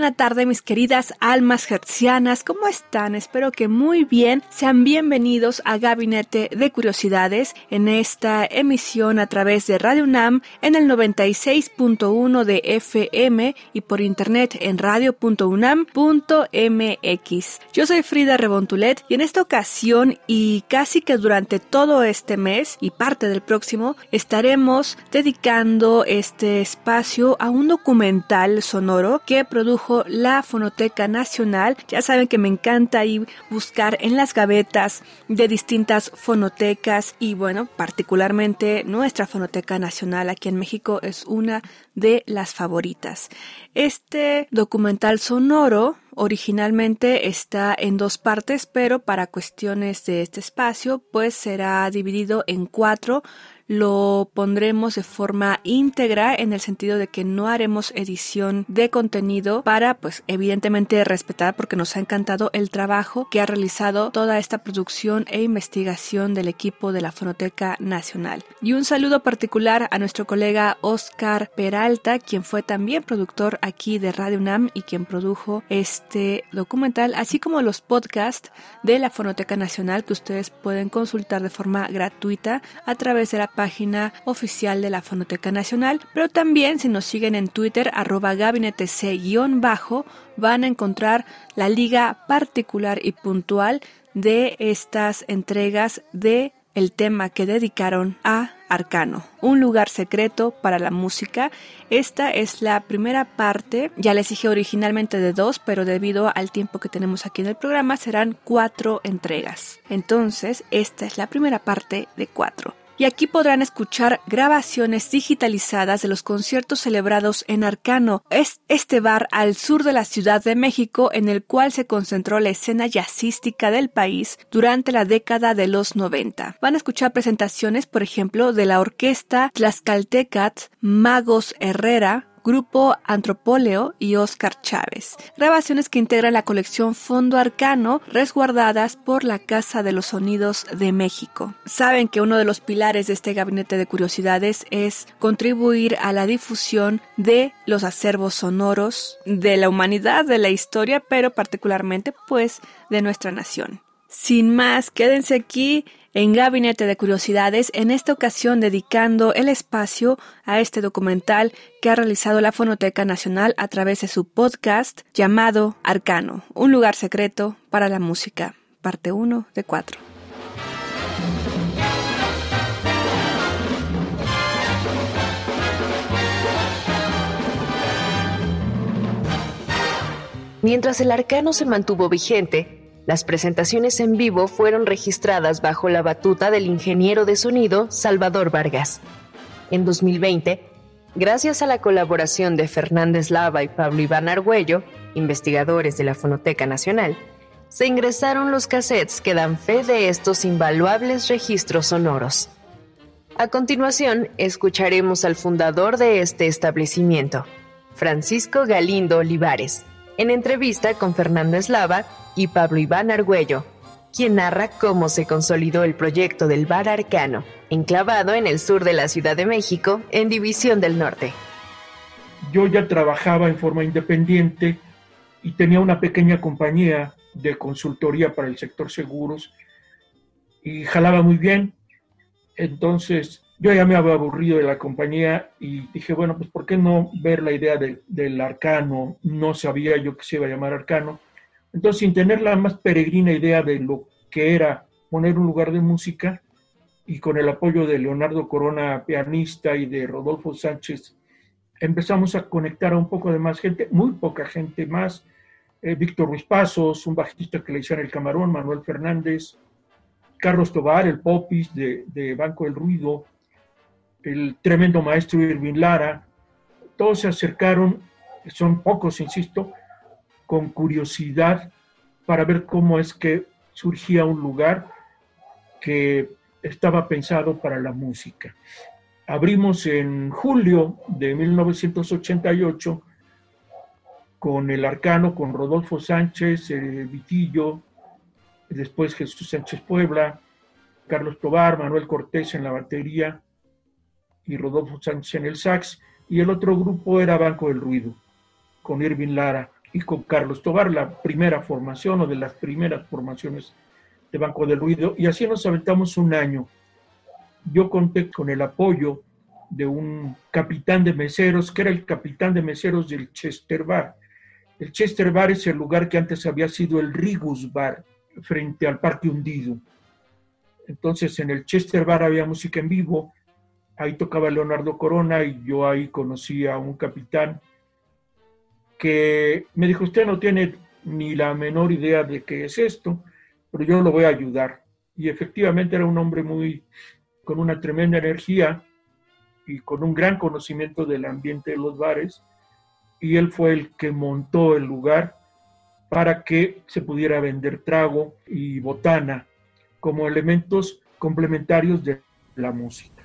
Buena tarde mis queridas almas hercianas, ¿cómo están? Espero que muy bien. Sean bienvenidos a Gabinete de Curiosidades en esta emisión a través de Radio UNAM en el 96.1 de FM y por internet en radio.unam.mx. Yo soy Frida Rebontulet y en esta ocasión y casi que durante todo este mes y parte del próximo estaremos dedicando este espacio a un documental sonoro que produjo la Fonoteca Nacional. Ya saben que me encanta ir buscar en las gavetas de distintas fonotecas y bueno, particularmente nuestra Fonoteca Nacional aquí en México es una de las favoritas. Este documental sonoro originalmente está en dos partes, pero para cuestiones de este espacio, pues será dividido en cuatro lo pondremos de forma íntegra en el sentido de que no haremos edición de contenido para pues evidentemente respetar porque nos ha encantado el trabajo que ha realizado toda esta producción e investigación del equipo de la Fonoteca Nacional. Y un saludo particular a nuestro colega Oscar Peralta, quien fue también productor aquí de Radio UNAM y quien produjo este documental, así como los podcasts de la Fonoteca Nacional que ustedes pueden consultar de forma gratuita a través de la página oficial de la Fonoteca Nacional, pero también si nos siguen en Twitter, arroba gabinete C-bajo, van a encontrar la liga particular y puntual de estas entregas de el tema que dedicaron a Arcano, un lugar secreto para la música. Esta es la primera parte, ya les dije originalmente de dos, pero debido al tiempo que tenemos aquí en el programa serán cuatro entregas. Entonces, esta es la primera parte de cuatro y aquí podrán escuchar grabaciones digitalizadas de los conciertos celebrados en Arcano, es este bar al sur de la Ciudad de México en el cual se concentró la escena jazzística del país durante la década de los 90. Van a escuchar presentaciones, por ejemplo, de la orquesta Tlaxcaltecat, Magos Herrera, Grupo Antropóleo y Oscar Chávez. Grabaciones que integran la colección Fondo Arcano, resguardadas por la Casa de los Sonidos de México. Saben que uno de los pilares de este gabinete de curiosidades es contribuir a la difusión de los acervos sonoros de la humanidad, de la historia, pero particularmente pues de nuestra nación. Sin más, quédense aquí en Gabinete de Curiosidades, en esta ocasión dedicando el espacio a este documental que ha realizado la Fonoteca Nacional a través de su podcast llamado Arcano, un lugar secreto para la música, parte 1 de 4. Mientras el arcano se mantuvo vigente, las presentaciones en vivo fueron registradas bajo la batuta del ingeniero de sonido Salvador Vargas. En 2020, gracias a la colaboración de Fernández Lava y Pablo Iván Argüello, investigadores de la Fonoteca Nacional, se ingresaron los cassettes que dan fe de estos invaluables registros sonoros. A continuación, escucharemos al fundador de este establecimiento, Francisco Galindo Olivares, en entrevista con Fernando Eslava y Pablo Iván Argüello, quien narra cómo se consolidó el proyecto del Bar Arcano, enclavado en el sur de la Ciudad de México, en División del Norte. Yo ya trabajaba en forma independiente y tenía una pequeña compañía de consultoría para el sector seguros y jalaba muy bien. Entonces yo ya me había aburrido de la compañía y dije, bueno, pues ¿por qué no ver la idea del arcano? No sabía yo que se iba a llamar arcano. Entonces, sin tener la más peregrina idea de lo que era poner un lugar de música, y con el apoyo de Leonardo Corona, pianista, y de Rodolfo Sánchez, empezamos a conectar a un poco de más gente, muy poca gente más, eh, Víctor Ruiz Pasos, un bajista que le hicieron el camarón, Manuel Fernández, Carlos Tobar, el popis de, de Banco del Ruido, el tremendo maestro Irving Lara, todos se acercaron, son pocos, insisto, con curiosidad para ver cómo es que surgía un lugar que estaba pensado para la música. Abrimos en julio de 1988 con el arcano, con Rodolfo Sánchez, el Vitillo, después Jesús Sánchez Puebla, Carlos Tobar, Manuel Cortés en la batería y Rodolfo Sánchez en el sax, y el otro grupo era Banco del Ruido, con Irving Lara y con Carlos Tobar, la primera formación o de las primeras formaciones de Banco del Ruido, y así nos aventamos un año. Yo conté con el apoyo de un capitán de meseros, que era el capitán de meseros del Chester Bar. El Chester Bar es el lugar que antes había sido el Rigus Bar, frente al Parque Hundido. Entonces en el Chester Bar había música en vivo, ahí tocaba Leonardo Corona y yo ahí conocí a un capitán que me dijo, usted no tiene ni la menor idea de qué es esto, pero yo lo voy a ayudar. Y efectivamente era un hombre muy, con una tremenda energía y con un gran conocimiento del ambiente de los bares, y él fue el que montó el lugar para que se pudiera vender trago y botana como elementos complementarios de la música.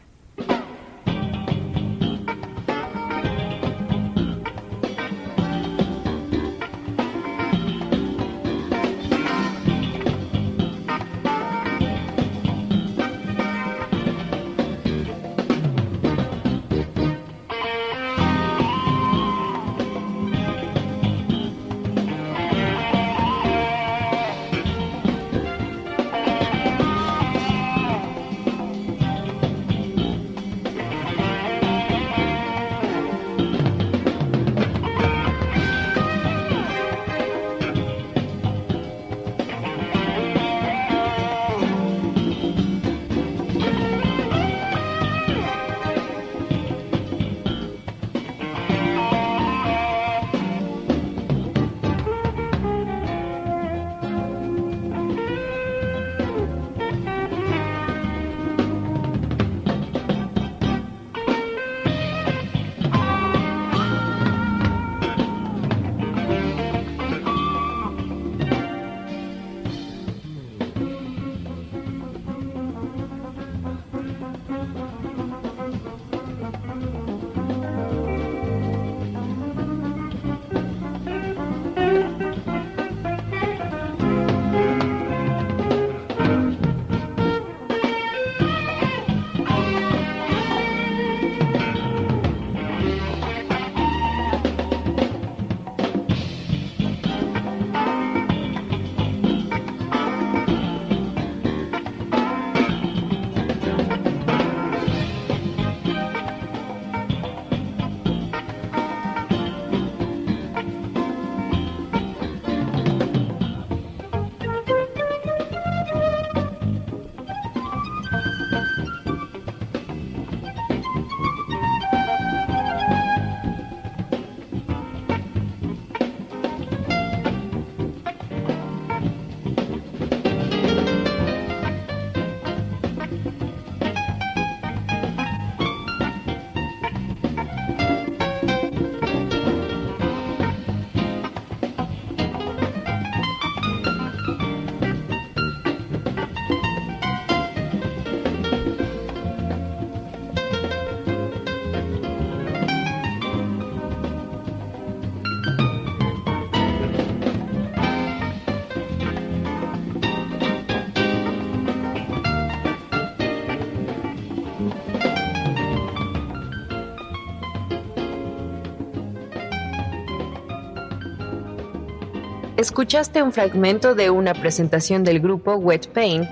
Escuchaste un fragmento de una presentación del grupo Wet Paint,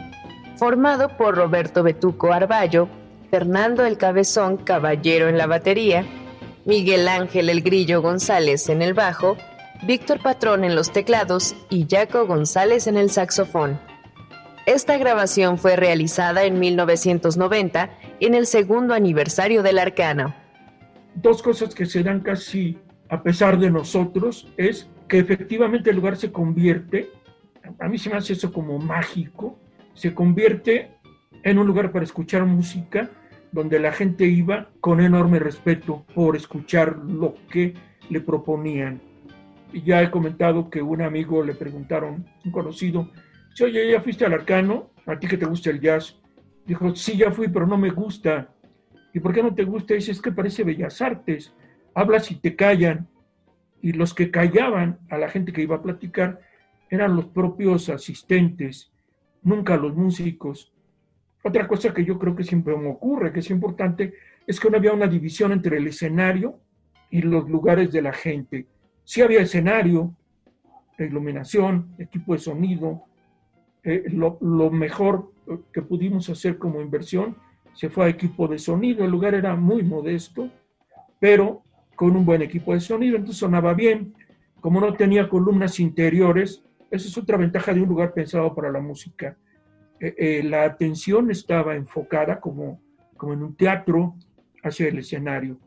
formado por Roberto Betuco Arballo, Fernando el Cabezón Caballero en la batería, Miguel Ángel el Grillo González en el bajo, Víctor Patrón en los teclados y Jaco González en el saxofón. Esta grabación fue realizada en 1990 en el segundo aniversario del Arcano. Dos cosas que se casi a pesar de nosotros es que efectivamente el lugar se convierte, a mí se me hace eso como mágico, se convierte en un lugar para escuchar música donde la gente iba con enorme respeto por escuchar lo que le proponían. Ya he comentado que un amigo le preguntaron, un conocido, si oye, ¿ya fuiste al arcano? ¿A ti que te gusta el jazz? Dijo, sí, ya fui, pero no me gusta. ¿Y por qué no te gusta? Dice, es que parece bellas artes. Hablas y te callan. Y los que callaban a la gente que iba a platicar eran los propios asistentes, nunca los músicos. Otra cosa que yo creo que siempre me ocurre, que es importante, es que no había una división entre el escenario y los lugares de la gente. Sí había escenario, iluminación, equipo de sonido, eh, lo, lo, mejor que pudimos hacer como inversión se fue a equipo de sonido. El lugar era muy modesto, pero con un buen equipo de sonido, entonces sonaba bien. Como no tenía columnas interiores, esa es otra ventaja de un lugar pensado para la música. Eh, eh, la atención estaba enfocada como, como en un teatro hacia el escenario.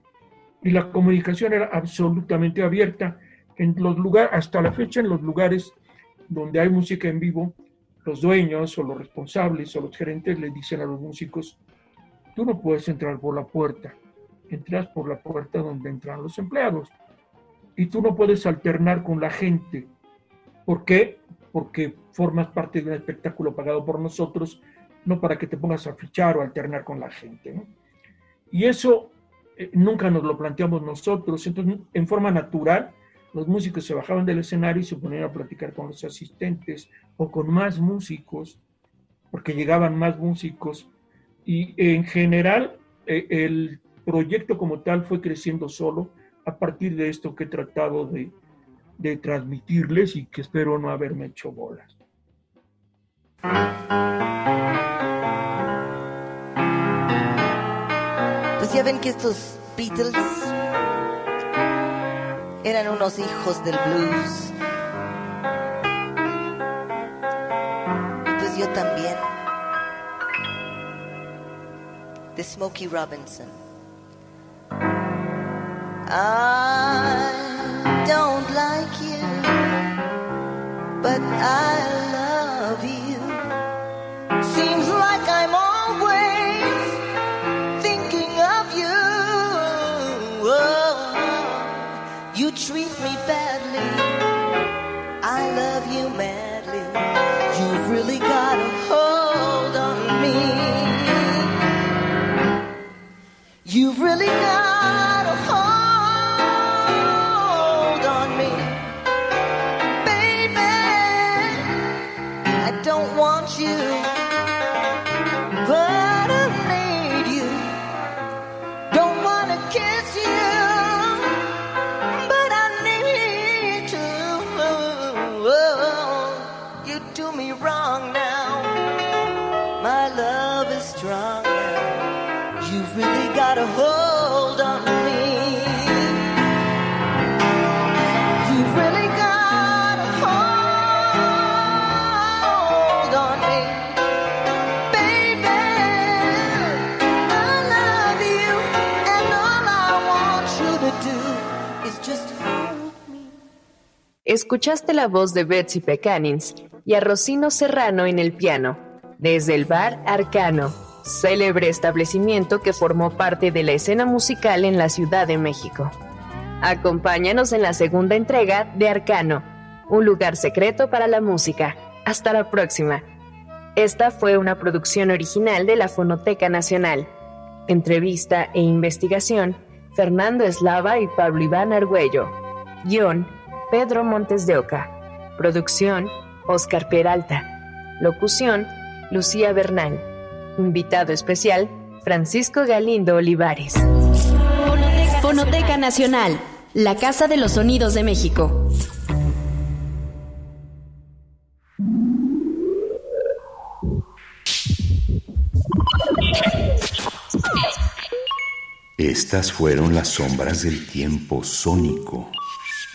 Y la comunicación era absolutamente abierta. En los lugares, hasta la fecha, en los lugares donde hay música en vivo, los dueños o los responsables o los gerentes le dicen a los músicos, tú no puedes entrar por la puerta, entras por la puerta donde entran los empleados. Y tú no puedes alternar con la gente. ¿Por qué? Porque formas parte de un espectáculo pagado por nosotros, no para que te pongas a fichar o alternar con la gente. Y eso eh, nunca nos lo planteamos nosotros. Entonces, en forma natural, los músicos se bajaban del escenario y se ponían a platicar con los asistentes o con más músicos, porque llegaban más músicos. Y en general, eh, el proyecto como tal fue creciendo solo a partir de esto que he tratado de, de transmitirles y que espero no haberme hecho bolas. Pues ya ven que estos Beatles eran unos hijos del blues. Pues yo también. De Smokey Robinson. I don't like you, but I love you. Seems like I'm always thinking of you. Oh, you treat me badly. I love you madly. You've really got a hold on me. You've really got you. Escuchaste la voz de Betsy Pecanins y a Rocino Serrano en el piano, desde el bar Arcano, célebre establecimiento que formó parte de la escena musical en la Ciudad de México. Acompáñanos en la segunda entrega de Arcano, un lugar secreto para la música. Hasta la próxima. Esta fue una producción original de la Fonoteca Nacional. Entrevista e investigación, Fernando Eslava y Pablo Iván Argüello. Guión, Pedro Montes de Oca. Producción, Oscar Peralta. Locución, Lucía Bernal. Invitado especial, Francisco Galindo Olivares. Fonoteca Nacional, la Casa de los Sonidos de México. Estas fueron las sombras del tiempo sónico.